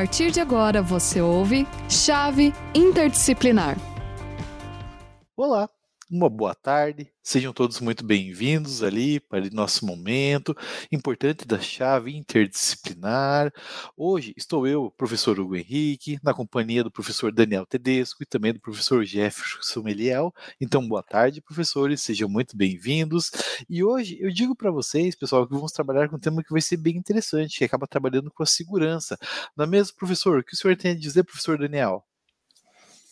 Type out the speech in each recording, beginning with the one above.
partir de agora você ouve Chave Interdisciplinar. Olá, uma boa tarde, sejam todos muito bem-vindos ali para o nosso momento importante da chave interdisciplinar. Hoje estou eu, professor Hugo Henrique, na companhia do professor Daniel Tedesco e também do professor Jefferson Meliel. Então, boa tarde, professores, sejam muito bem-vindos. E hoje eu digo para vocês, pessoal, que vamos trabalhar com um tema que vai ser bem interessante, que acaba trabalhando com a segurança. Não é mesmo, professor? O que o senhor tem a dizer, professor Daniel?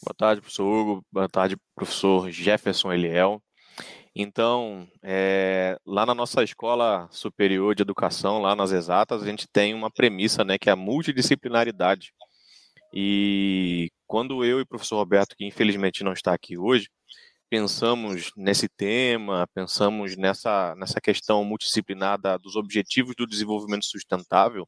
Boa tarde, professor Hugo. Boa tarde, professor Jefferson Eliel. Então, é, lá na nossa escola superior de educação, lá nas exatas, a gente tem uma premissa, né, que é a multidisciplinaridade. E quando eu e o professor Roberto, que infelizmente não está aqui hoje, pensamos nesse tema, pensamos nessa, nessa questão multidisciplinar dos objetivos do desenvolvimento sustentável,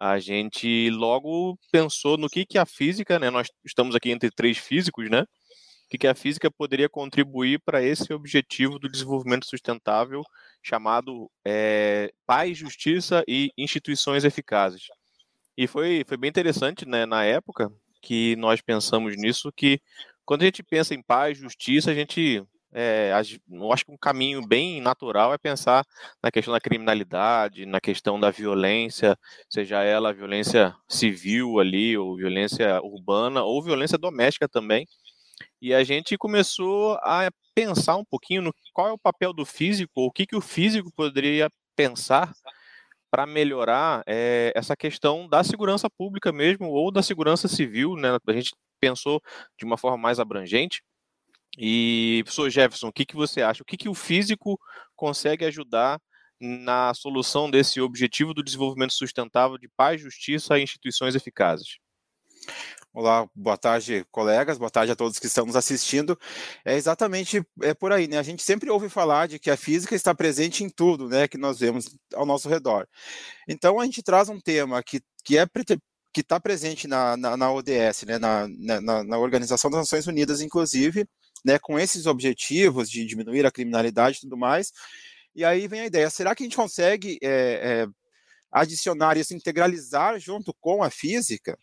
a gente logo pensou no que, que a física, né? Nós estamos aqui entre três físicos, né? O que, que a física poderia contribuir para esse objetivo do desenvolvimento sustentável chamado é, paz, justiça e instituições eficazes. E foi, foi bem interessante, né? Na época que nós pensamos nisso, que quando a gente pensa em paz, justiça, a gente é, eu acho que um caminho bem natural é pensar na questão da criminalidade, na questão da violência, seja ela violência civil ali, ou violência urbana, ou violência doméstica também. E a gente começou a pensar um pouquinho no qual é o papel do físico, o que, que o físico poderia pensar para melhorar é, essa questão da segurança pública mesmo, ou da segurança civil, né? A gente pensou de uma forma mais abrangente. E, professor Jefferson, o que, que você acha? O que, que o físico consegue ajudar na solução desse objetivo do desenvolvimento sustentável de paz, justiça e instituições eficazes? Olá, boa tarde, colegas, boa tarde a todos que estão nos assistindo. É exatamente é por aí, né? A gente sempre ouve falar de que a física está presente em tudo, né, que nós vemos ao nosso redor. Então a gente traz um tema que, que é que está presente na, na, na, ODS, né, na, na, na Organização das Nações Unidas, inclusive, né, com esses objetivos de diminuir a criminalidade e tudo mais. E aí vem a ideia: será que a gente consegue é, é, adicionar isso, integralizar junto com a física?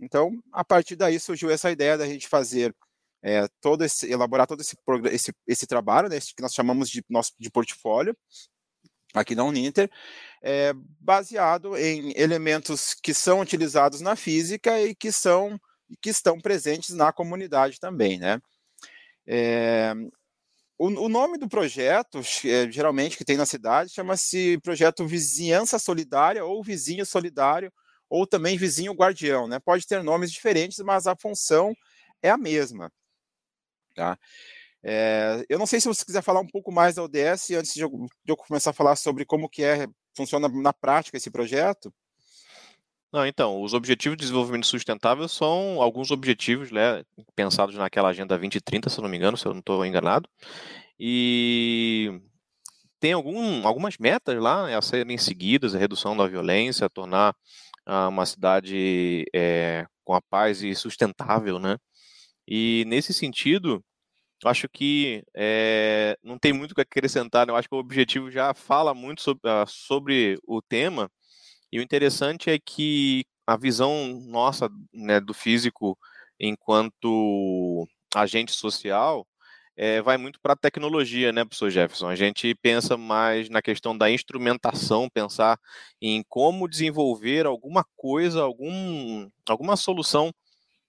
Então, a partir daí surgiu essa ideia da gente fazer é, todo esse, elaborar todo esse, esse, esse trabalho, né, que nós chamamos de, nosso, de portfólio, aqui na Uninter, é, baseado em elementos que são utilizados na física e que são que estão presentes na comunidade também, né? É, o, o, nome do projeto, é, geralmente que tem na cidade, chama-se Projeto Vizinhança Solidária ou Vizinho Solidário, ou também Vizinho Guardião. Né? Pode ter nomes diferentes, mas a função é a mesma. Tá? É, eu não sei se você quiser falar um pouco mais da ODS antes de eu, de eu começar a falar sobre como que é, funciona na prática esse projeto. Não, então, os Objetivos de Desenvolvimento Sustentável são alguns objetivos né, pensados naquela Agenda 2030, se eu não me engano, se eu não estou enganado. E tem algum, algumas metas lá né, a serem seguidas, a redução da violência, tornar ah, uma cidade é, com a paz e sustentável, né? E nesse sentido, acho que é, não tem muito o que acrescentar, né? eu acho que o objetivo já fala muito sobre, ah, sobre o tema, e o interessante é que a visão nossa né, do físico enquanto agente social é, vai muito para a tecnologia, né, professor Jefferson? A gente pensa mais na questão da instrumentação, pensar em como desenvolver alguma coisa, algum, alguma solução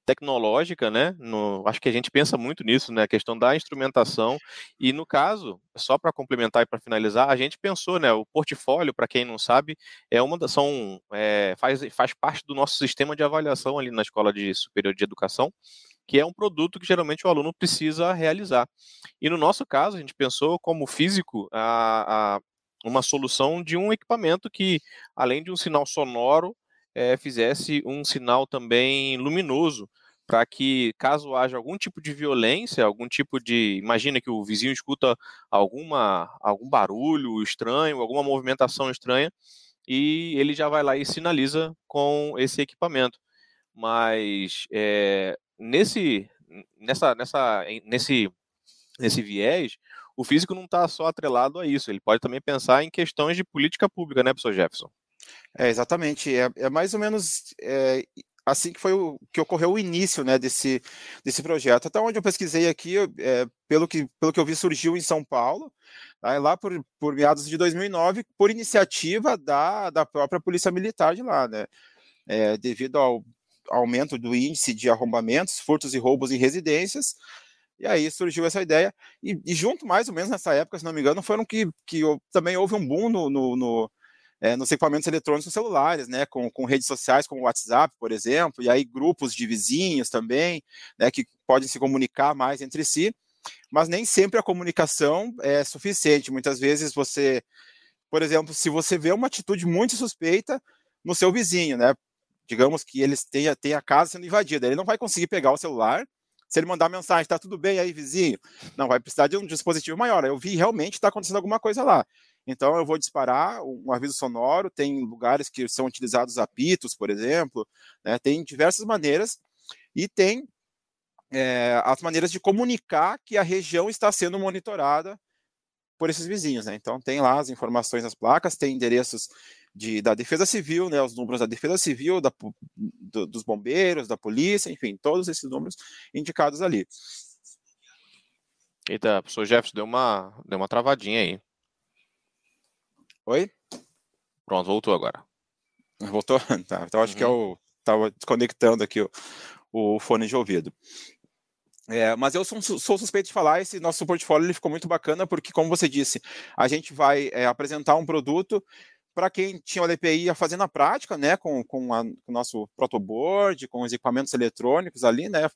tecnológica, né? No, acho que a gente pensa muito nisso, né? A questão da instrumentação. E no caso, só para complementar e para finalizar, a gente pensou, né? O portfólio, para quem não sabe, é uma das, são, é, faz, faz parte do nosso sistema de avaliação ali na Escola de Superior de Educação, que é um produto que geralmente o aluno precisa realizar. E no nosso caso, a gente pensou como físico a, a uma solução de um equipamento que, além de um sinal sonoro, é, fizesse um sinal também luminoso para que caso haja algum tipo de violência, algum tipo de, imagina que o vizinho escuta alguma algum barulho estranho, alguma movimentação estranha e ele já vai lá e sinaliza com esse equipamento. Mas é, nesse nessa nessa nesse nesse viés, o físico não está só atrelado a isso, ele pode também pensar em questões de política pública, né, professor Jefferson? É, exatamente. É, é mais ou menos é, assim que foi o que ocorreu o início né, desse, desse projeto. Até onde eu pesquisei aqui, é, pelo, que, pelo que eu vi, surgiu em São Paulo, tá, lá por, por meados de 2009, por iniciativa da, da própria Polícia Militar de lá, né? É, devido ao aumento do índice de arrombamentos, furtos e roubos em residências, e aí surgiu essa ideia, e, e, junto mais ou menos nessa época, se não me engano, foram que, que também houve um boom no, no, no é, nos equipamentos eletrônicos celulares, né, com, com redes sociais como o WhatsApp, por exemplo, e aí grupos de vizinhos também, né, que podem se comunicar mais entre si, mas nem sempre a comunicação é suficiente. Muitas vezes você, por exemplo, se você vê uma atitude muito suspeita no seu vizinho, né, digamos que eles tenha, tenha a casa sendo invadida, ele não vai conseguir pegar o celular se ele mandar mensagem, tá tudo bem aí, vizinho? Não, vai precisar de um dispositivo maior. Eu vi realmente está acontecendo alguma coisa lá. Então eu vou disparar um aviso sonoro, tem lugares que são utilizados apitos, por exemplo, né? tem diversas maneiras, e tem é, as maneiras de comunicar que a região está sendo monitorada por esses vizinhos. Né? Então tem lá as informações nas placas, tem endereços de, da Defesa Civil, né, os números da Defesa Civil, da, do, dos bombeiros, da polícia, enfim, todos esses números indicados ali. Eita, professor Jefferson, deu uma, deu uma travadinha aí. Oi? Pronto, voltou agora. Voltou? Tá, então acho uhum. que eu estava desconectando aqui o, o fone de ouvido. É, mas eu sou, sou, suspeito de falar, esse nosso portfólio ele ficou muito bacana, porque, como você disse, a gente vai é, apresentar um produto para quem tinha o LPI a fazer na prática, né, com, com, a, com o nosso protoboard, com os equipamentos eletrônicos ali, né,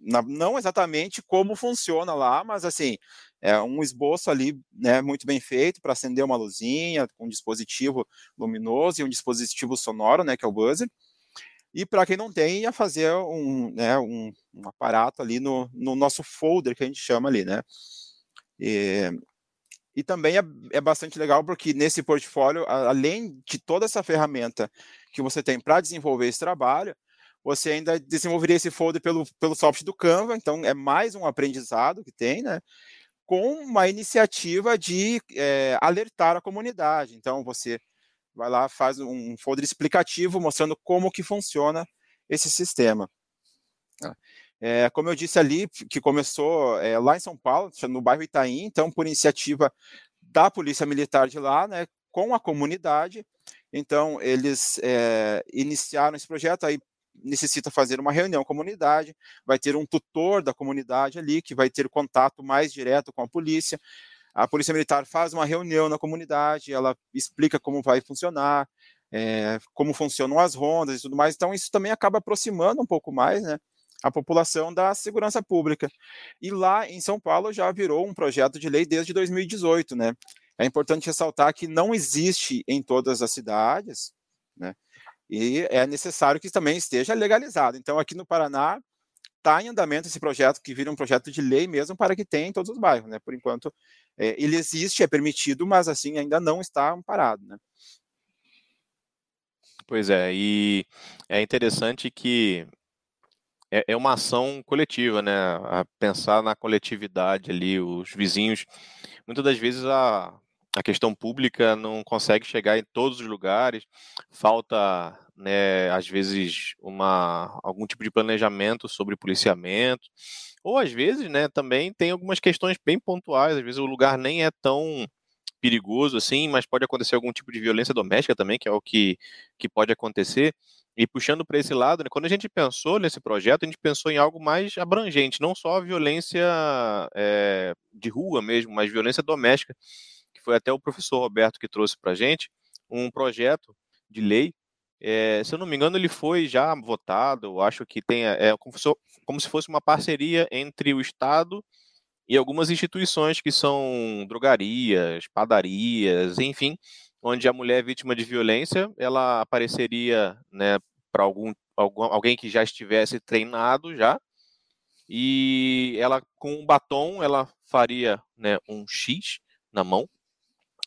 na, não exatamente como funciona lá, mas assim, é um esboço ali, né, muito bem feito para acender uma luzinha, com um dispositivo luminoso e um dispositivo sonoro, né, que é o buzzer. E para quem não tem, ia fazer um, né, um, um, aparato ali no, no nosso folder que a gente chama ali, né. E, e também é, é bastante legal porque nesse portfólio, além de toda essa ferramenta que você tem para desenvolver esse trabalho, você ainda desenvolveria esse folder pelo, pelo software do Canva, então é mais um aprendizado que tem, né? Com uma iniciativa de é, alertar a comunidade. Então, você vai lá, faz um folder explicativo mostrando como que funciona esse sistema. É, como eu disse ali, que começou é, lá em São Paulo, no bairro Itaim, então, por iniciativa da Polícia Militar de lá, né, com a comunidade. Então, eles é, iniciaram esse projeto, aí necessita fazer uma reunião com a comunidade, vai ter um tutor da comunidade ali, que vai ter contato mais direto com a polícia. A Polícia Militar faz uma reunião na comunidade, ela explica como vai funcionar, é, como funcionam as rondas e tudo mais. Então, isso também acaba aproximando um pouco mais, né? a população da segurança pública. E lá em São Paulo já virou um projeto de lei desde 2018, né? É importante ressaltar que não existe em todas as cidades, né? E é necessário que também esteja legalizado. Então, aqui no Paraná, está em andamento esse projeto, que vira um projeto de lei mesmo, para que tenha em todos os bairros, né? Por enquanto, é, ele existe, é permitido, mas assim, ainda não está amparado, né? Pois é, e é interessante que é, é uma ação coletiva, né? A pensar na coletividade ali, os vizinhos. Muitas das vezes a, a questão pública não consegue chegar em todos os lugares, falta, né, às vezes, uma, algum tipo de planejamento sobre policiamento, ou às vezes, né, também tem algumas questões bem pontuais, às vezes o lugar nem é tão perigoso assim, mas pode acontecer algum tipo de violência doméstica também, que é o que, que pode acontecer. E puxando para esse lado, né, quando a gente pensou nesse projeto, a gente pensou em algo mais abrangente, não só a violência é, de rua mesmo, mas violência doméstica foi até o professor Roberto que trouxe para a gente, um projeto de lei. É, se eu não me engano, ele foi já votado, acho que tem, é, como, se, como se fosse uma parceria entre o Estado e algumas instituições que são drogarias, padarias, enfim, onde a mulher vítima de violência, ela apareceria né, para algum, algum, alguém que já estivesse treinado já, e ela com um batom, ela faria né, um X na mão,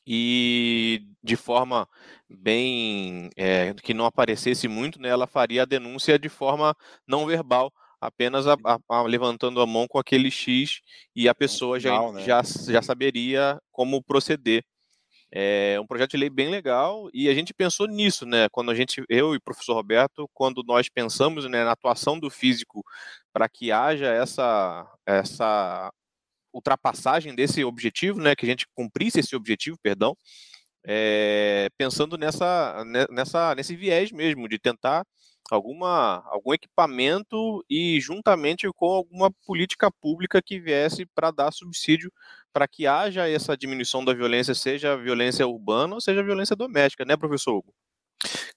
e de forma bem é, que não aparecesse muito, né, ela faria a denúncia de forma não verbal, apenas a, a, a, levantando a mão com aquele X e a pessoa já, né? já, já saberia como proceder. É um projeto de lei bem legal e a gente pensou nisso, né? Quando a gente, eu e o professor Roberto, quando nós pensamos né, na atuação do físico para que haja essa, essa ultrapassagem desse objetivo, né? Que a gente cumprisse esse objetivo, perdão, é, pensando nessa, nessa, nesse viés mesmo de tentar alguma, algum equipamento e juntamente com alguma política pública que viesse para dar subsídio para que haja essa diminuição da violência, seja violência urbana ou seja violência doméstica, né, professor Hugo?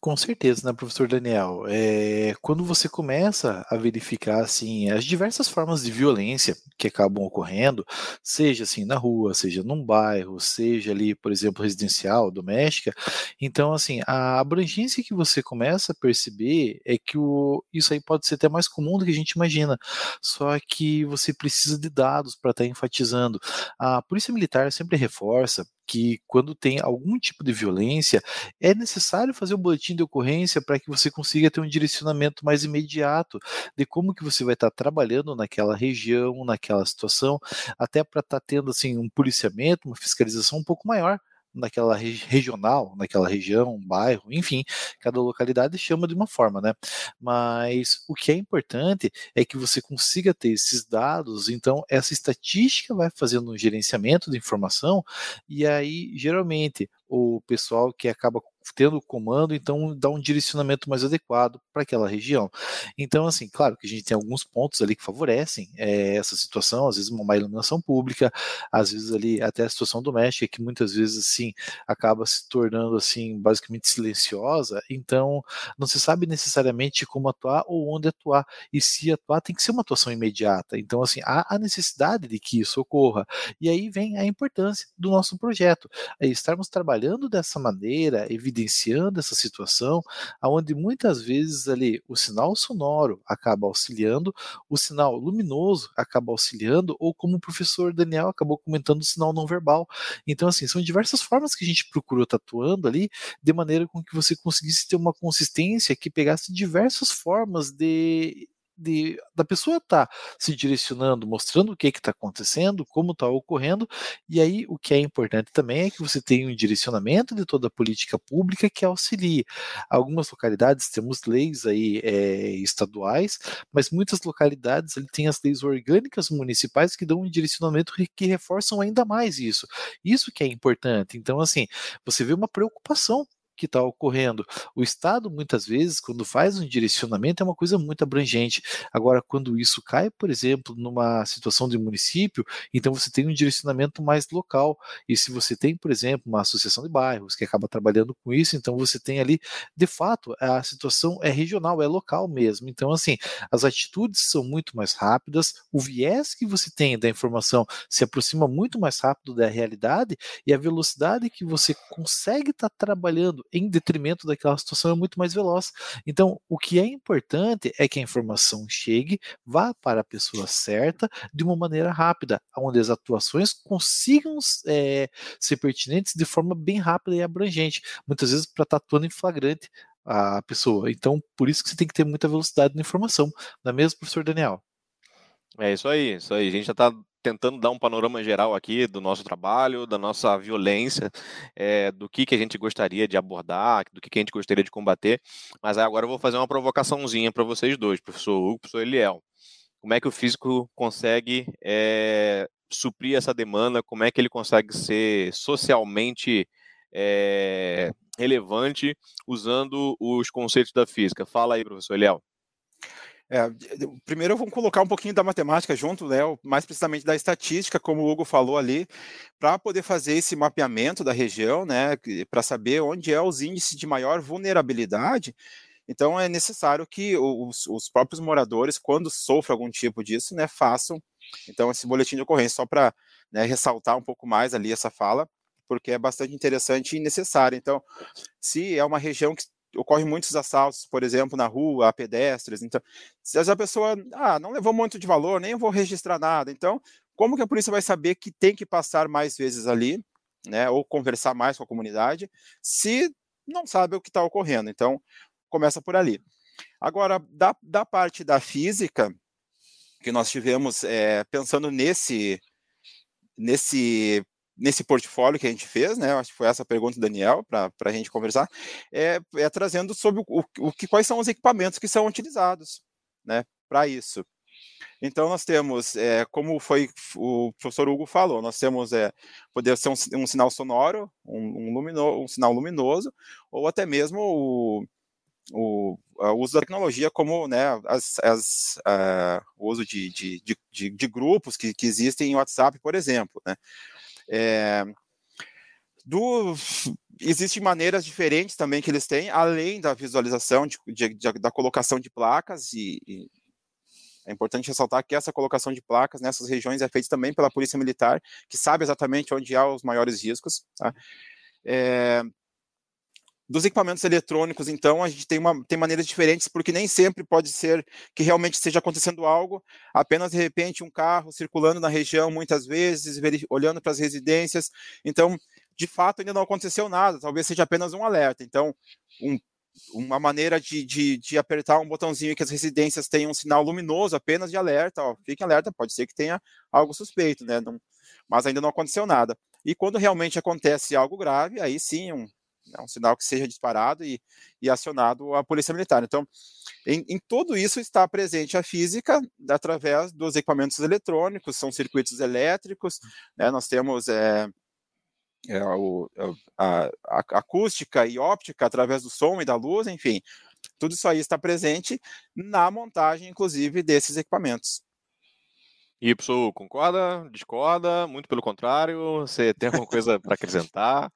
Com certeza, né, professor Daniel? É, quando você começa a verificar assim as diversas formas de violência que acabam ocorrendo, seja assim na rua, seja num bairro, seja ali, por exemplo, residencial, doméstica, então assim a abrangência que você começa a perceber é que o, isso aí pode ser até mais comum do que a gente imagina. Só que você precisa de dados para estar tá enfatizando. A polícia militar sempre reforça que quando tem algum tipo de violência, é necessário fazer o um boletim de ocorrência para que você consiga ter um direcionamento mais imediato de como que você vai estar trabalhando naquela região, naquela situação, até para estar tendo assim um policiamento, uma fiscalização um pouco maior naquela regional, naquela região, um bairro, enfim, cada localidade chama de uma forma, né? Mas o que é importante é que você consiga ter esses dados, então essa estatística vai fazendo um gerenciamento de informação e aí geralmente o pessoal que acaba tendo o comando, então dá um direcionamento mais adequado para aquela região. Então, assim, claro que a gente tem alguns pontos ali que favorecem é, essa situação, às vezes uma má iluminação pública, às vezes ali até a situação doméstica, que muitas vezes, assim, acaba se tornando, assim, basicamente silenciosa, então não se sabe necessariamente como atuar ou onde atuar, e se atuar tem que ser uma atuação imediata, então, assim, há a necessidade de que isso ocorra, e aí vem a importância do nosso projeto, é estarmos trabalhando dessa maneira, evidenciando essa situação, aonde muitas vezes ali o sinal sonoro acaba auxiliando, o sinal luminoso acaba auxiliando, ou como o professor Daniel acabou comentando, o sinal não verbal. Então, assim, são diversas formas que a gente procurou tatuando ali, de maneira com que você conseguisse ter uma consistência que pegasse diversas formas de de, da pessoa tá se direcionando, mostrando o que está acontecendo, como está ocorrendo, e aí o que é importante também é que você tenha um direcionamento de toda a política pública que auxilie. Algumas localidades temos leis aí é, estaduais, mas muitas localidades ele tem as leis orgânicas municipais que dão um direcionamento que reforçam ainda mais isso. Isso que é importante. Então, assim, você vê uma preocupação que está ocorrendo. O Estado, muitas vezes, quando faz um direcionamento, é uma coisa muito abrangente. Agora, quando isso cai, por exemplo, numa situação de município, então você tem um direcionamento mais local. E se você tem, por exemplo, uma associação de bairros que acaba trabalhando com isso, então você tem ali, de fato, a situação é regional, é local mesmo. Então, assim, as atitudes são muito mais rápidas, o viés que você tem da informação se aproxima muito mais rápido da realidade e a velocidade que você consegue estar tá trabalhando em detrimento daquela situação é muito mais veloz. Então, o que é importante é que a informação chegue, vá para a pessoa certa de uma maneira rápida, onde as atuações consigam é, ser pertinentes de forma bem rápida e abrangente, muitas vezes para estar atuando em flagrante a pessoa. Então, por isso que você tem que ter muita velocidade na informação, não é mesmo, professor Daniel? É isso aí, isso aí. A gente já está tentando dar um panorama geral aqui do nosso trabalho, da nossa violência, é, do que, que a gente gostaria de abordar, do que, que a gente gostaria de combater. Mas agora eu vou fazer uma provocação,zinha para vocês dois, professor Hugo e professor Eliel. Como é que o físico consegue é, suprir essa demanda? Como é que ele consegue ser socialmente é, relevante usando os conceitos da física? Fala aí, professor Eliel. É, primeiro vamos colocar um pouquinho da matemática junto, né, mais precisamente da estatística, como o Hugo falou ali, para poder fazer esse mapeamento da região, né, para saber onde é os índices de maior vulnerabilidade. Então é necessário que os, os próprios moradores, quando sofrem algum tipo disso, né, façam então esse boletim de ocorrência só para né, ressaltar um pouco mais ali essa fala, porque é bastante interessante e necessário. Então, se é uma região que ocorrem muitos assaltos, por exemplo, na rua, a pedestres. Então, se a pessoa ah, não levou muito de valor, nem vou registrar nada. Então, como que a polícia vai saber que tem que passar mais vezes ali, né, ou conversar mais com a comunidade, se não sabe o que está ocorrendo? Então, começa por ali. Agora, da, da parte da física, que nós tivemos é, pensando nesse, nesse nesse portfólio que a gente fez, né? Acho que foi essa a pergunta do Daniel para a gente conversar, é, é trazendo sobre o, o, que quais são os equipamentos que são utilizados, né? Para isso. Então nós temos, é, como foi o professor Hugo falou, nós temos é, poder ser um, um sinal sonoro, um, um, lumino, um sinal luminoso, ou até mesmo o, o, o uso da tecnologia como né, as, as, uh, o uso de, de, de, de, grupos que, que existem em WhatsApp, por exemplo. Né? É, do, existem maneiras diferentes também que eles têm, além da visualização, de, de, de, da colocação de placas, e, e, é importante ressaltar que essa colocação de placas nessas regiões é feita também pela Polícia Militar, que sabe exatamente onde há os maiores riscos. Tá? É, dos equipamentos eletrônicos, então, a gente tem, uma, tem maneiras diferentes, porque nem sempre pode ser que realmente esteja acontecendo algo, apenas de repente um carro circulando na região, muitas vezes, olhando para as residências. Então, de fato, ainda não aconteceu nada, talvez seja apenas um alerta. Então, um, uma maneira de, de, de, apertar um botãozinho que as residências tenham um sinal luminoso apenas de alerta, ó, fique alerta, pode ser que tenha algo suspeito, né? Não, mas ainda não aconteceu nada. E quando realmente acontece algo grave, aí sim, um, é um sinal que seja disparado e, e acionado a polícia militar. Então, em, em, tudo isso está presente a física através dos equipamentos eletrônicos, são circuitos elétricos, né, nós temos é, é, o, a, a, acústica e óptica através do som e da luz, enfim, tudo isso aí está presente na montagem, inclusive, desses equipamentos. Y concorda, discorda, muito pelo contrário, você tem alguma coisa para acrescentar?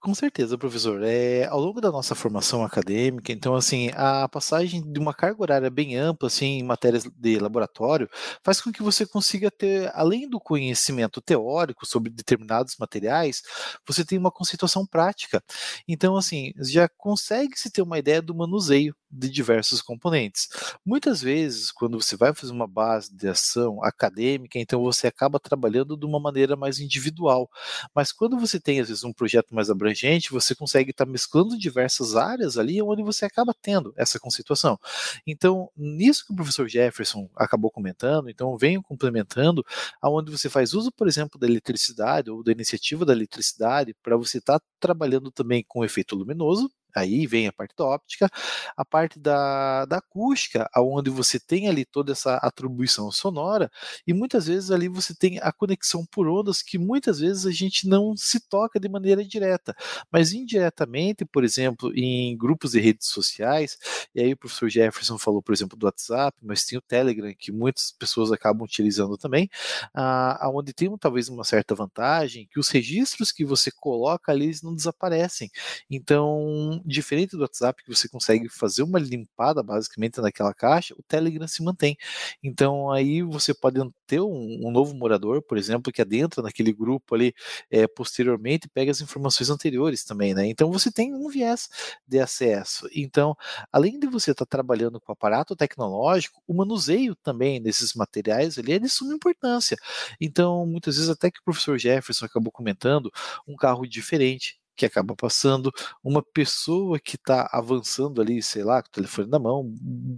Com certeza, professor. É, ao longo da nossa formação acadêmica, então, assim, a passagem de uma carga horária bem ampla, assim, em matérias de laboratório, faz com que você consiga ter, além do conhecimento teórico sobre determinados materiais, você tem uma conceituação prática. Então, assim, já consegue se ter uma ideia do manuseio de diversos componentes. Muitas vezes, quando você vai fazer uma base de ação acadêmica, então você acaba trabalhando de uma maneira mais individual. Mas quando você tem, às vezes, um projeto mais abrangente, você consegue estar tá mesclando diversas áreas ali, onde você acaba tendo essa conceituação. Então, nisso que o professor Jefferson acabou comentando, então venho complementando, aonde você faz uso, por exemplo, da eletricidade ou da iniciativa da eletricidade para você estar tá trabalhando também com efeito luminoso, Aí vem a parte da óptica, a parte da, da acústica, onde você tem ali toda essa atribuição sonora, e muitas vezes ali você tem a conexão por ondas que muitas vezes a gente não se toca de maneira direta, mas indiretamente, por exemplo, em grupos de redes sociais, e aí o professor Jefferson falou, por exemplo, do WhatsApp, mas tem o Telegram, que muitas pessoas acabam utilizando também, ah, onde tem talvez uma certa vantagem, que os registros que você coloca ali não desaparecem. Então, diferente do WhatsApp, que você consegue fazer uma limpada basicamente naquela caixa, o Telegram se mantém. Então aí você pode ter um, um novo morador, por exemplo, que adentra naquele grupo ali é, posteriormente pega as informações anteriores também, né? Então você tem um viés de acesso. Então, além de você estar tá trabalhando com aparato tecnológico, o manuseio também desses materiais ali é de suma importância. Então, muitas vezes até que o professor Jefferson acabou comentando, um carro diferente que acaba passando, uma pessoa que está avançando ali, sei lá, com o telefone na mão,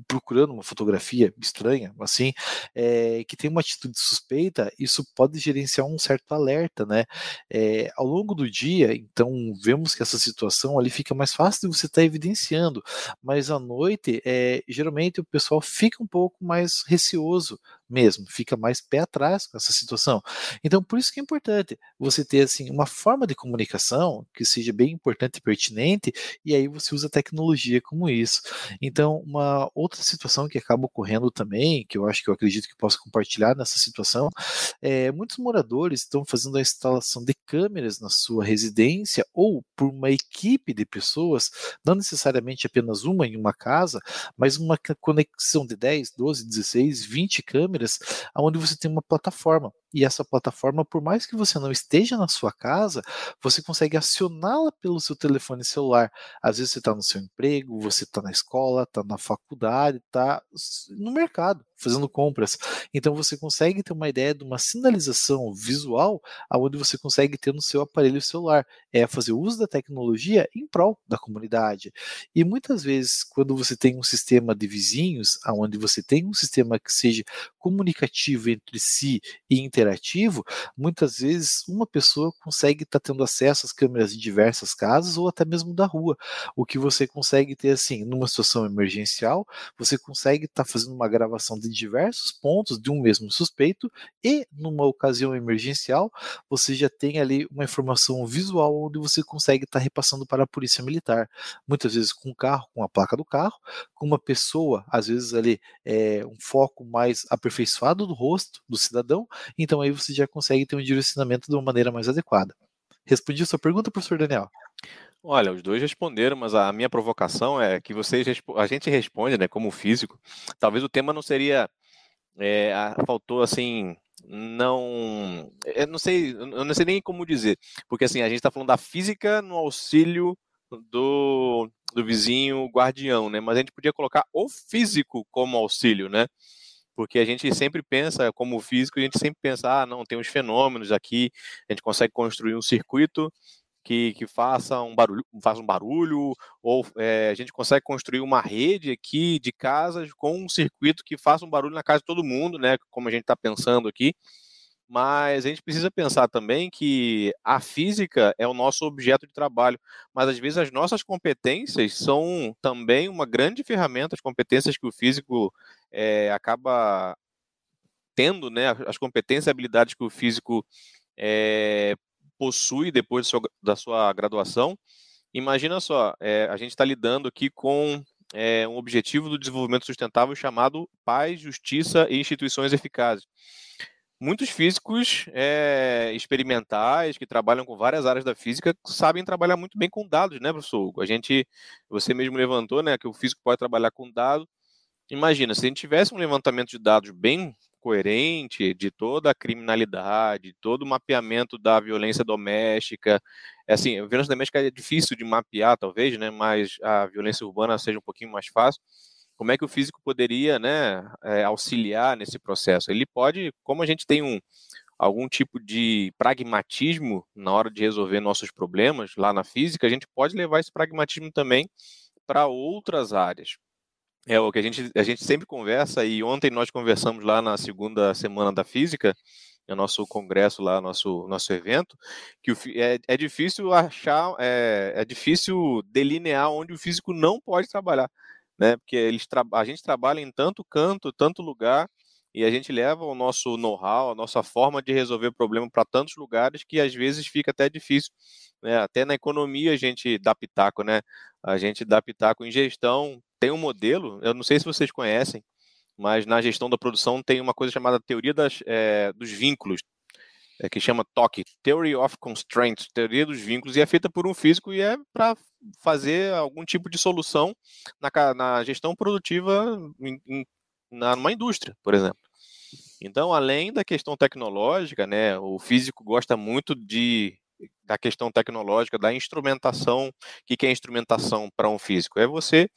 procurando uma fotografia estranha, assim, é, que tem uma atitude suspeita, isso pode gerenciar um certo alerta, né? É, ao longo do dia, então, vemos que essa situação ali fica mais fácil de você estar tá evidenciando, mas à noite, é, geralmente o pessoal fica um pouco mais receoso mesmo, fica mais pé atrás com essa situação. Então, por isso que é importante você ter assim uma forma de comunicação que seja bem importante e pertinente, e aí você usa tecnologia como isso. Então, uma outra situação que acaba ocorrendo também, que eu acho que eu acredito que posso compartilhar nessa situação, é muitos moradores estão fazendo a instalação de câmeras na sua residência ou por uma equipe de pessoas, não necessariamente apenas uma em uma casa, mas uma conexão de 10, 12, 16, 20 câmeras câmeras, onde você tem uma plataforma. E essa plataforma, por mais que você não esteja na sua casa, você consegue acioná-la pelo seu telefone celular. Às vezes você está no seu emprego, você está na escola, está na faculdade, está no mercado fazendo compras. Então você consegue ter uma ideia de uma sinalização visual aonde você consegue ter no seu aparelho celular. É fazer uso da tecnologia em prol da comunidade. E muitas vezes, quando você tem um sistema de vizinhos, aonde você tem um sistema que seja comunicativo entre si e interativo, muitas vezes uma pessoa consegue estar tá tendo acesso às câmeras de diversas casas ou até mesmo da rua. O que você consegue ter assim, numa situação emergencial, você consegue estar tá fazendo uma gravação de diversos pontos de um mesmo suspeito e numa ocasião emergencial, você já tem ali uma informação visual onde você consegue estar tá repassando para a polícia militar. Muitas vezes com o carro, com a placa do carro, com uma pessoa, às vezes ali é um foco mais aperfeiçoado do rosto do cidadão, então aí você já consegue ter um direcionamento de uma maneira mais adequada. Respondi a sua pergunta, professor Daniel? Olha, os dois responderam, mas a minha provocação é que vocês a gente responde, né, como físico. Talvez o tema não seria é, faltou assim não eu não sei eu não sei nem como dizer porque assim a gente está falando da física no auxílio do, do vizinho guardião né mas a gente podia colocar o físico como auxílio né porque a gente sempre pensa como físico a gente sempre pensa ah não tem uns fenômenos aqui a gente consegue construir um circuito que, que faça um barulho, faça um barulho, ou é, a gente consegue construir uma rede aqui de casas com um circuito que faça um barulho na casa de todo mundo, né? Como a gente está pensando aqui. Mas a gente precisa pensar também que a física é o nosso objeto de trabalho, mas às vezes as nossas competências são também uma grande ferramenta, as competências que o físico é, acaba tendo, né? As competências e habilidades que o físico é, possui depois da sua, graduação. Imagina só, é, a gente está lidando aqui com é, um objetivo do desenvolvimento sustentável chamado paz, justiça e instituições eficazes. Muitos físicos é, experimentais que trabalham com várias áreas da física sabem trabalhar muito bem com dados, né, professor? A gente, você mesmo levantou, né, que o físico pode trabalhar com dados. Imagina, se a gente tivesse um levantamento de dados bem coerente de toda a criminalidade, todo o mapeamento da violência doméstica. É assim, a violência doméstica é difícil de mapear, talvez, né? Mas a violência urbana seja um pouquinho mais fácil. Como é que o físico poderia, né, é, auxiliar nesse processo? Ele pode, como a gente tem um algum tipo de pragmatismo na hora de resolver nossos problemas lá na física, a gente pode levar esse pragmatismo também para outras áreas. É o que a gente, a gente sempre conversa, e ontem nós conversamos lá na segunda semana da física, no nosso congresso lá, nosso, nosso evento, que o, é, é difícil achar, é, é difícil delinear onde o físico não pode trabalhar, né? Porque eles a gente trabalha em tanto canto, tanto lugar, e a gente leva o nosso know-how, a nossa forma de resolver problema para tantos lugares que às vezes fica até difícil. Né? Até na economia a gente dá pitaco, né? A gente dá pitaco em gestão, tem um modelo, eu não sei se vocês conhecem, mas na gestão da produção tem uma coisa chamada teoria das, é, dos vínculos, é, que chama TOC, Theory of Constraints, teoria dos vínculos, e é feita por um físico e é para fazer algum tipo de solução na, na gestão produtiva em, em, na, numa indústria, por exemplo. Então, além da questão tecnológica, né, o físico gosta muito de da questão tecnológica, da instrumentação. O que é instrumentação para um físico? É você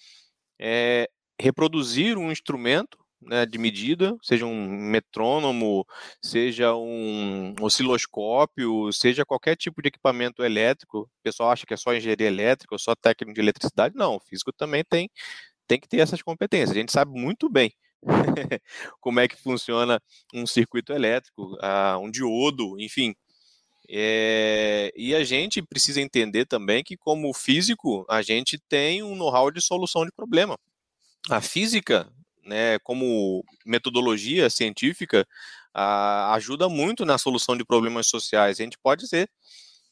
é, reproduzir um instrumento né, de medida, seja um metrônomo, seja um osciloscópio, seja qualquer tipo de equipamento elétrico. O pessoal acha que é só engenharia elétrica ou só técnico de eletricidade. Não, o físico também tem, tem que ter essas competências. A gente sabe muito bem como é que funciona um circuito elétrico, uh, um diodo, enfim. É, e a gente precisa entender também que, como físico, a gente tem um know-how de solução de problema. A física, né, como metodologia científica, a, ajuda muito na solução de problemas sociais. A gente pode ser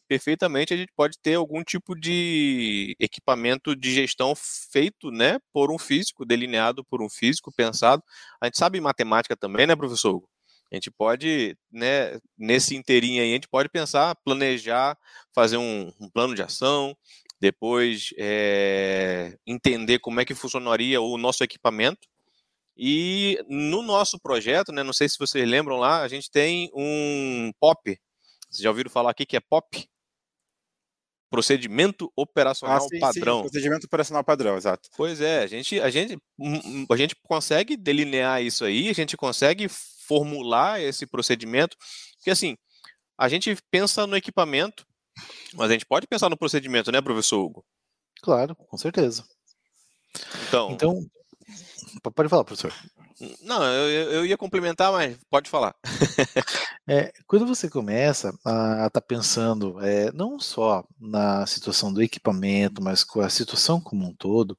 perfeitamente, a gente pode ter algum tipo de equipamento de gestão feito, né, por um físico, delineado por um físico, pensado. A gente sabe matemática também, né, professor? A gente pode, né, nesse inteirinho aí, a gente pode pensar, planejar, fazer um, um plano de ação, depois é, entender como é que funcionaria o nosso equipamento. E no nosso projeto, né, não sei se vocês lembram lá, a gente tem um POP. Vocês já ouviram falar aqui que é POP? Procedimento operacional ah, sim, padrão. Sim, procedimento operacional padrão, exato. Pois é, a gente, a gente, hum, hum, a gente consegue delinear isso aí, a gente consegue formular esse procedimento, porque assim, a gente pensa no equipamento, mas a gente pode pensar no procedimento, né, professor Hugo? Claro, com certeza. Então, então pode falar, professor. Não, eu, eu ia complementar, mas pode falar. é, quando você começa a estar tá pensando é, não só na situação do equipamento, mas com a situação como um todo,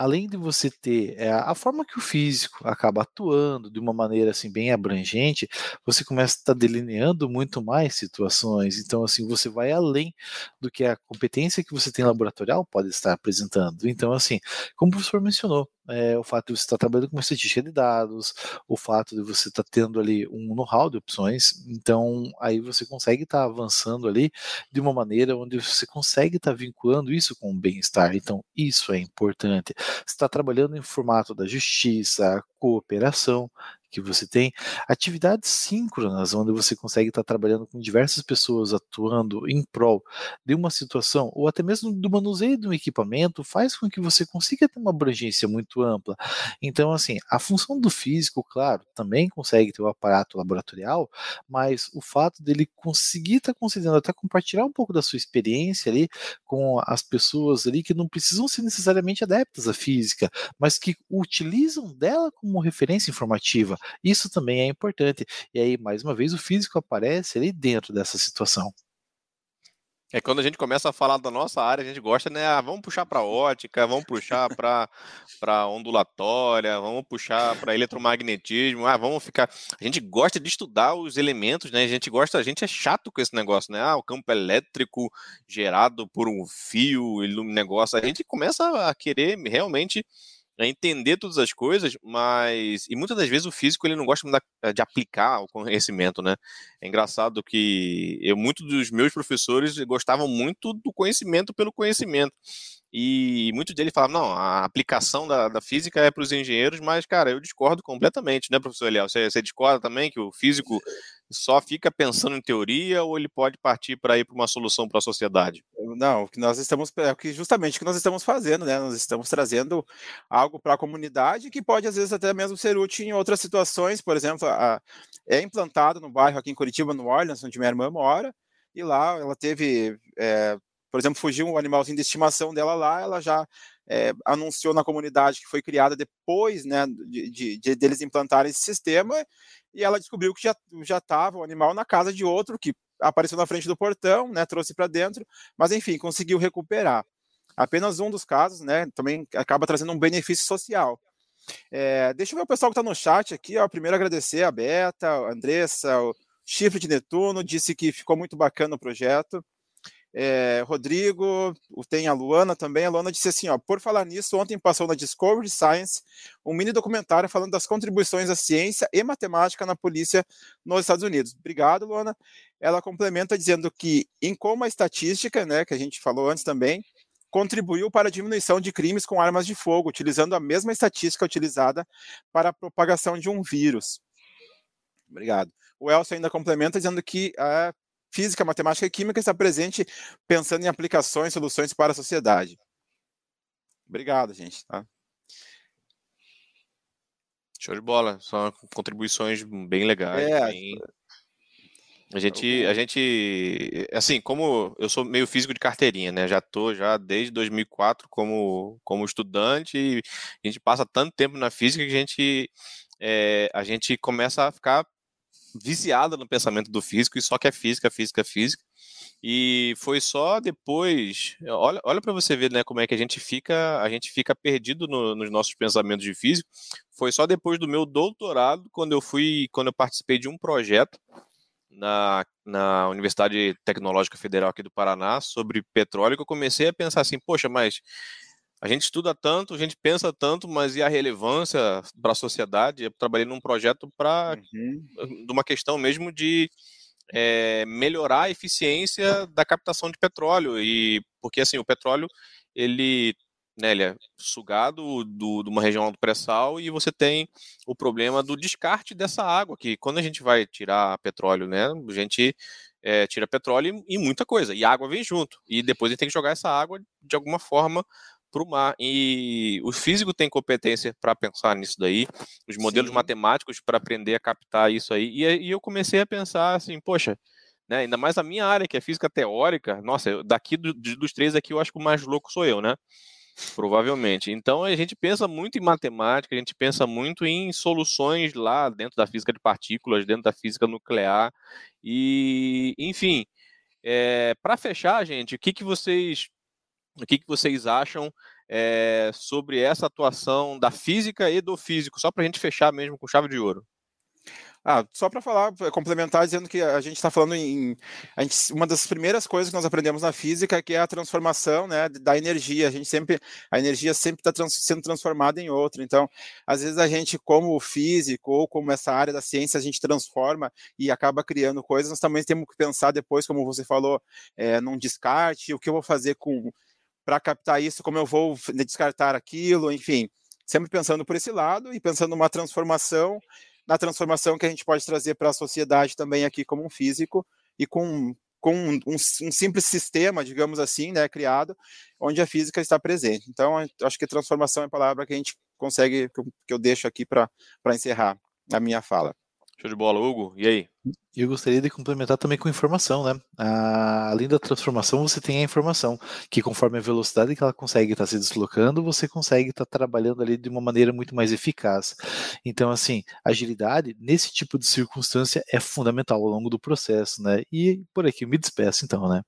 além de você ter é, a forma que o físico acaba atuando de uma maneira assim bem abrangente, você começa a estar tá delineando muito mais situações. Então, assim, você vai além do que a competência que você tem laboratorial pode estar apresentando. Então, assim, como o professor mencionou, é, o fato de você estar trabalhando com uma estatística de dados, o fato de você estar tendo ali um know-how de opções, então aí você consegue estar avançando ali de uma maneira onde você consegue estar vinculando isso com o bem-estar. Então, isso é importante. Está trabalhando em formato da justiça, cooperação, que você tem, atividades síncronas, onde você consegue estar trabalhando com diversas pessoas atuando em prol de uma situação, ou até mesmo do manuseio de um equipamento, faz com que você consiga ter uma abrangência muito ampla. Então, assim, a função do físico, claro, também consegue ter o aparato laboratorial, mas o fato dele conseguir estar considerando até compartilhar um pouco da sua experiência ali com as pessoas ali que não precisam ser necessariamente adeptas à física, mas que utilizam dela como referência informativa. Isso também é importante. E aí, mais uma vez, o físico aparece ali dentro dessa situação. É quando a gente começa a falar da nossa área, a gente gosta, né? Ah, vamos puxar para ótica, vamos puxar para ondulatória, vamos puxar para eletromagnetismo, ah, vamos ficar. A gente gosta de estudar os elementos, né? A gente gosta, a gente é chato com esse negócio, né? Ah, o campo elétrico gerado por um fio, negócio. A gente começa a querer realmente né, entender todas as coisas, mas e muitas das vezes o físico ele não gosta eh, de aplicar o conhecimento, né? É engraçado que eu muitos dos meus professores gostavam muito do conhecimento pelo conhecimento. E muitos deles falavam, não, a aplicação da, da física é para os engenheiros, mas, cara, eu discordo completamente, né, professor Eliel? Você, você discorda também que o físico só fica pensando em teoria ou ele pode partir para ir para uma solução para a sociedade? Não, o que nós estamos, é o que justamente o que nós estamos fazendo, né? Nós estamos trazendo algo para a comunidade que pode às vezes até mesmo ser útil em outras situações, por exemplo, a, é implantado no bairro aqui em Curitiba, no Orleans, onde minha irmã mora, e lá ela teve é, por exemplo, fugiu um animalzinho de estimação dela lá, ela já é, anunciou na comunidade que foi criada depois né, de, de, de, deles implantarem esse sistema, e ela descobriu que já estava o animal na casa de outro, que apareceu na frente do portão, né, trouxe para dentro, mas enfim, conseguiu recuperar. Apenas um dos casos, né, também acaba trazendo um benefício social. É, deixa eu ver o pessoal que está no chat aqui, ó, primeiro agradecer a Beta, a Andressa, o Chifre de Netuno, disse que ficou muito bacana o projeto é, Rodrigo, tem a Luana também. A Luana disse assim: ó, por falar nisso, ontem passou na Discovery Science um mini documentário falando das contribuições da ciência e matemática na polícia nos Estados Unidos. Obrigado, Luana. Ela complementa dizendo que, em como a estatística, né, que a gente falou antes também, contribuiu para a diminuição de crimes com armas de fogo, utilizando a mesma estatística utilizada para a propagação de um vírus. Obrigado. O Elcio ainda complementa dizendo que a física, matemática e química está presente pensando em aplicações, soluções para a sociedade. Obrigado, gente. Tá? Show de bola. São contribuições bem legais. É, bem... A gente, a gente, assim, como eu sou meio físico de carteirinha, né? Já tô já desde 2004 como, como estudante e a gente passa tanto tempo na física que a gente, é, a gente começa a ficar viciada no pensamento do físico e só que é física, física, física. E foi só depois, olha, olha para você ver, né, como é que a gente fica, a gente fica perdido no, nos nossos pensamentos de físico. Foi só depois do meu doutorado, quando eu fui, quando eu participei de um projeto na, na Universidade Tecnológica Federal aqui do Paraná sobre petróleo, que eu comecei a pensar assim, poxa, mas a gente estuda tanto, a gente pensa tanto, mas e a relevância para a sociedade? Eu trabalhei num projeto para uhum. de uma questão mesmo de é, melhorar a eficiência da captação de petróleo e porque assim o petróleo ele, né, ele é sugado do, de uma região do pré-sal e você tem o problema do descarte dessa água que quando a gente vai tirar petróleo, né, a gente é, tira petróleo e, e muita coisa e água vem junto e depois a gente tem que jogar essa água de alguma forma para o mar. E o físico tem competência para pensar nisso daí, os modelos Sim. matemáticos para aprender a captar isso aí. E, e, eu comecei a pensar assim, poxa, né, ainda mais a minha área, que é física teórica, nossa, daqui do, dos três aqui, eu acho que o mais louco sou eu, né? Provavelmente. Então a gente pensa muito em matemática, a gente pensa muito em soluções lá dentro da física de partículas, dentro da física nuclear e, enfim, é, para fechar, gente, o que, que vocês o que, que vocês acham é, sobre essa atuação da física e do físico, só para a gente fechar mesmo com chave de ouro? Ah, só para falar, complementar, dizendo que a gente está falando em. Gente, uma das primeiras coisas que nós aprendemos na física é que é a transformação né, da energia. A gente sempre. A energia sempre está trans, sendo transformada em outra. Então, às vezes a gente, como físico ou como essa área da ciência, a gente transforma e acaba criando coisas. Nós também temos que pensar depois, como você falou, é, num descarte, o que eu vou fazer com para captar isso, como eu vou descartar aquilo, enfim. Sempre pensando por esse lado e pensando numa transformação na transformação que a gente pode trazer para a sociedade também aqui como um físico e com, com um, um, simples sistema, digamos assim, né, criado, onde a física está presente. Então, acho que transformação é a palavra que a gente consegue, que eu deixo aqui para encerrar a minha fala. Show de bola, Hugo. E aí? Eu gostaria de complementar também com informação, né? Ah, além da transformação, você tem a informação, que conforme a velocidade que ela consegue estar tá se deslocando, você consegue estar tá trabalhando ali de uma maneira muito mais eficaz. Então, assim, agilidade nesse tipo de circunstância é fundamental ao longo do processo, né? E por aqui me despeço, então, né?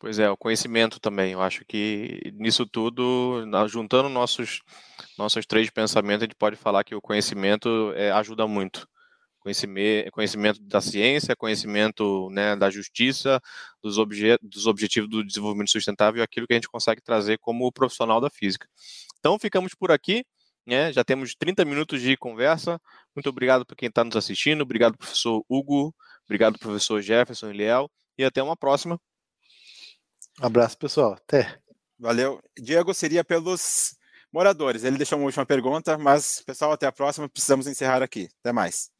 Pois é, o conhecimento também. Eu acho que nisso tudo, juntando nossos, nossos três pensamentos, a gente pode falar que o conhecimento é, ajuda muito conhecimento, conhecimento da ciência, conhecimento né, da justiça, dos, obje dos objetivos do desenvolvimento sustentável e aquilo que a gente consegue trazer como profissional da física. Então, ficamos por aqui. Né, já temos 30 minutos de conversa. Muito obrigado por quem está nos assistindo. Obrigado, professor Hugo. Obrigado, professor Jefferson e Liel. E até uma próxima. Um abraço, pessoal. Até. Valeu. Diego, seria pelos moradores. Ele deixou uma última pergunta, mas, pessoal, até a próxima. Precisamos encerrar aqui. Até mais.